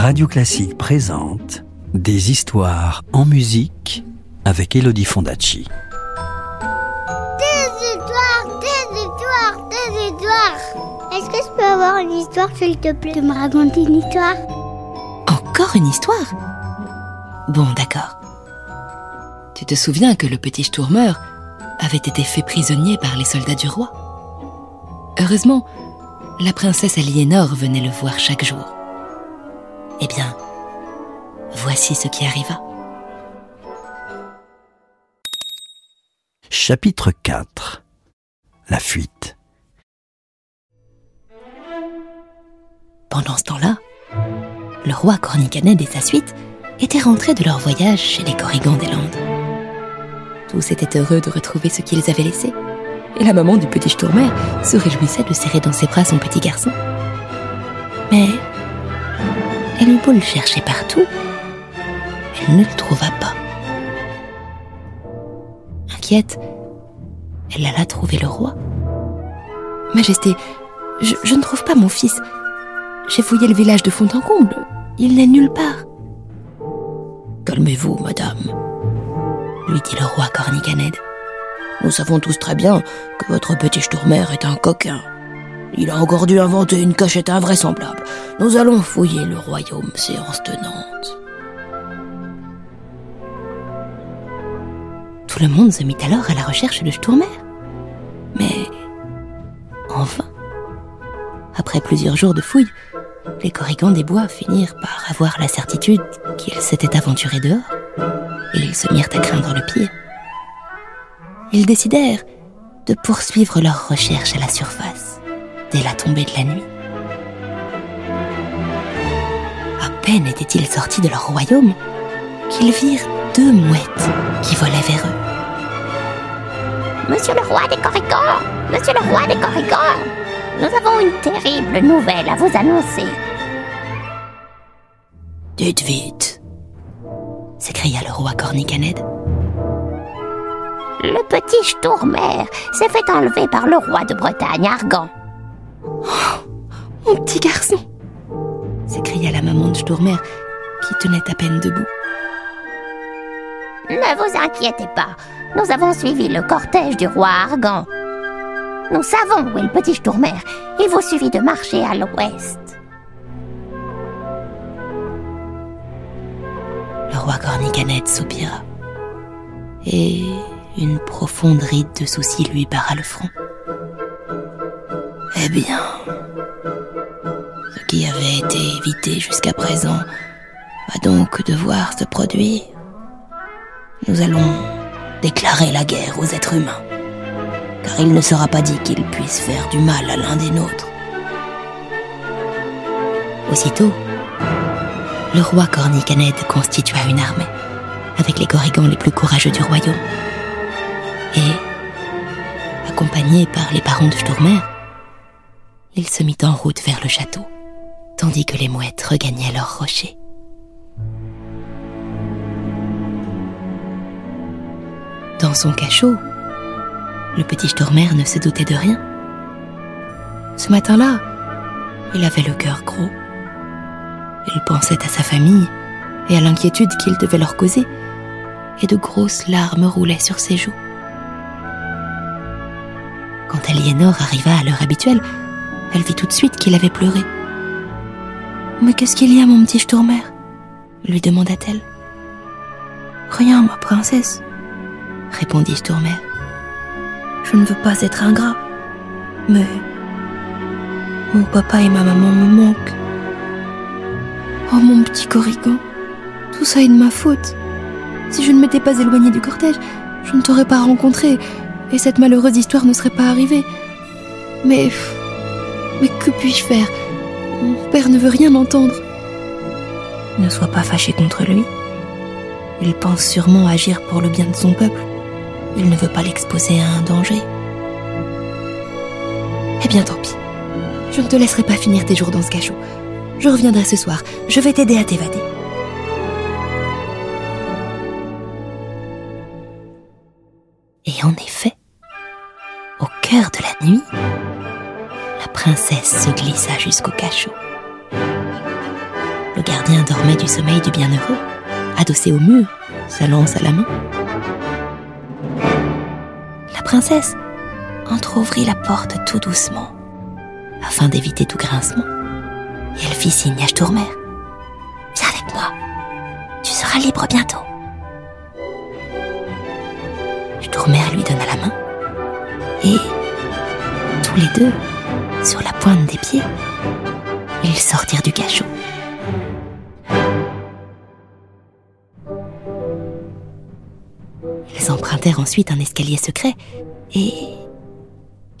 Radio Classique présente Des histoires en musique avec Elodie Fondacci. Des histoires, des histoires, des histoires. Est-ce que je peux avoir une histoire, s'il te plaît, de me raconter une histoire? Encore une histoire? Bon, d'accord. Tu te souviens que le petit Sturmeur avait été fait prisonnier par les soldats du roi? Heureusement, la princesse Aliénor venait le voir chaque jour. Eh bien, voici ce qui arriva. Chapitre 4 La fuite. Pendant ce temps-là, le roi Cornicanède et sa suite étaient rentrés de leur voyage chez les Corrigans des Landes. Tous étaient heureux de retrouver ce qu'ils avaient laissé, et la maman du petit Sturmer se réjouissait de serrer dans ses bras son petit garçon. Mais eut beau le chercher partout, elle ne le trouva pas. Inquiète, elle alla trouver le roi. Majesté, je, ne trouve pas mon fils. J'ai fouillé le village de fond en comble. Il n'est nulle part. Calmez-vous, madame, lui dit le roi Cornicanède. Nous savons tous très bien que votre petit Sturmer est un coquin. Il a encore dû inventer une cachette invraisemblable. Nous allons fouiller le royaume séance tenante. Tout le monde se mit alors à la recherche de Sturmer. Mais en vain. Après plusieurs jours de fouilles, les corrigans des bois finirent par avoir la certitude qu'ils s'étaient aventurés dehors, et ils se mirent à craindre le pire. Ils décidèrent de poursuivre leurs recherches à la surface dès la tombée de la nuit. À peine étaient-ils sortis de leur royaume qu'ils virent deux mouettes qui volaient vers eux. Monsieur le roi des Corrigans Monsieur le roi des Corrigans Nous avons une terrible nouvelle à vous annoncer. Dites vite, s'écria le roi Cornicanède. Le petit Sturmer s'est fait enlever par le roi de Bretagne, Argan. Mon petit garçon s'écria la maman de Sturmer qui tenait à peine debout. Ne vous inquiétez pas, nous avons suivi le cortège du roi Argan. Nous savons où est le petit Sturmer. Il vous suffit de marcher à l'ouest. Le roi Cornicanède soupira. Et une profonde ride de souci lui barra le front. Eh bien, avait été évité jusqu'à présent va donc devoir se produire. Nous allons déclarer la guerre aux êtres humains, car il ne sera pas dit qu'ils puissent faire du mal à l'un des nôtres. Aussitôt, le roi Cornicanède constitua une armée, avec les corrigans les plus courageux du royaume. Et, accompagné par les parents de Sturmer, il se mit en route vers le château, tandis que les mouettes regagnaient leur rocher. Dans son cachot, le petit Sturmer ne se doutait de rien. Ce matin-là, il avait le cœur gros. Il pensait à sa famille et à l'inquiétude qu'il devait leur causer, et de grosses larmes roulaient sur ses joues. Quand Aliénor arriva à l'heure habituelle, elle vit tout de suite qu'il avait pleuré. Mais qu'est-ce qu'il y a, mon petit Sturmer lui demanda-t-elle. Rien, ma princesse, répondit Sturmer. Je ne veux pas être ingrat, mais mon papa et ma maman me manquent. Oh mon petit corrigan, tout ça est de ma faute. Si je ne m'étais pas éloignée du cortège, je ne t'aurais pas rencontré et cette malheureuse histoire ne serait pas arrivée. Mais. Mais que puis-je faire? Mon père ne veut rien entendre. Ne sois pas fâché contre lui. Il pense sûrement agir pour le bien de son peuple. Il ne veut pas l'exposer à un danger. Eh bien, tant pis. Je ne te laisserai pas finir tes jours dans ce cachot. Je reviendrai ce soir. Je vais t'aider à t'évader. Et en effet, au cœur de la nuit, la princesse se glissa jusqu'au cachot. Le gardien dormait du sommeil du bienheureux, adossé au mur, sa lance à la main. La princesse entr'ouvrit la porte tout doucement, afin d'éviter tout grincement, et elle fit signe à Stourmer. Viens avec moi, tu seras libre bientôt. Stourmer lui donna la main, et tous les deux, sur la pointe des pieds, ils sortirent du cachot. Ils empruntèrent ensuite un escalier secret et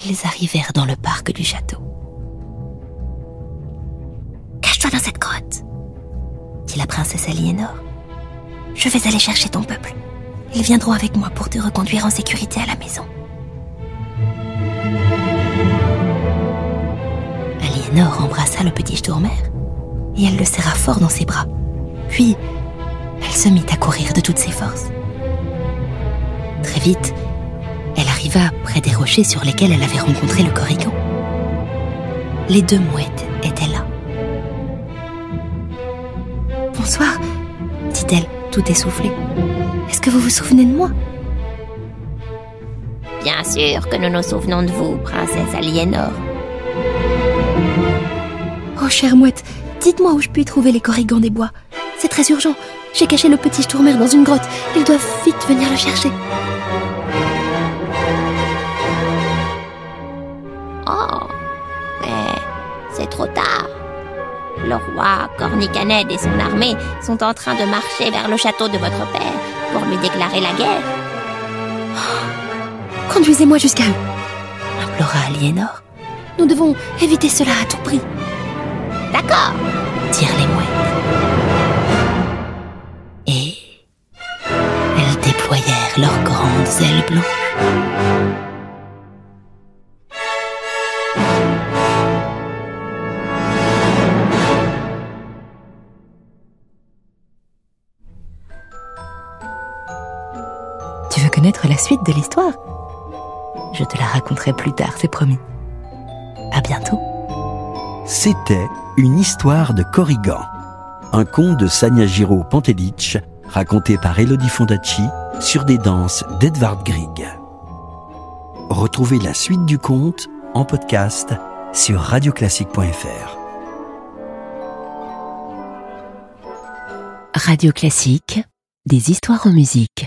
ils arrivèrent dans le parc du château. Cache-toi dans cette grotte, dit la princesse Aliénor. Je vais aller chercher ton peuple. Ils viendront avec moi pour te reconduire en sécurité à la maison. Aliénor embrassa le petit Stourmer et elle le serra fort dans ses bras. Puis, elle se mit à courir de toutes ses forces. Très vite, elle arriva près des rochers sur lesquels elle avait rencontré le corrigan. Les deux mouettes étaient là. Bonsoir, dit-elle, tout essoufflée. Est-ce que vous vous souvenez de moi? Bien sûr que nous nous souvenons de vous, princesse Aliénor. Oh, chère mouette, dites-moi où je puis trouver les corrigans des bois. C'est très urgent. J'ai caché le petit Stourmer dans une grotte. Ils doivent vite venir le chercher. Oh, mais c'est trop tard. Le roi Cornicanède et son armée sont en train de marcher vers le château de votre père pour lui déclarer la guerre. Conduisez-moi jusqu'à eux, implora Aliénor. Nous devons éviter cela à tout prix. D'accord. dirent les mouettes. Et elles déployèrent leurs grandes ailes blanches. Tu veux connaître la suite de l'histoire? Je te la raconterai plus tard, c'est promis. À bientôt. C'était une histoire de Corrigan, un conte de Sanya Giraud Pantelic, raconté par Elodie Fondacci sur des danses d'Edvard Grieg. Retrouvez la suite du conte en podcast sur radioclassique.fr. Radio Classique, des histoires en musique.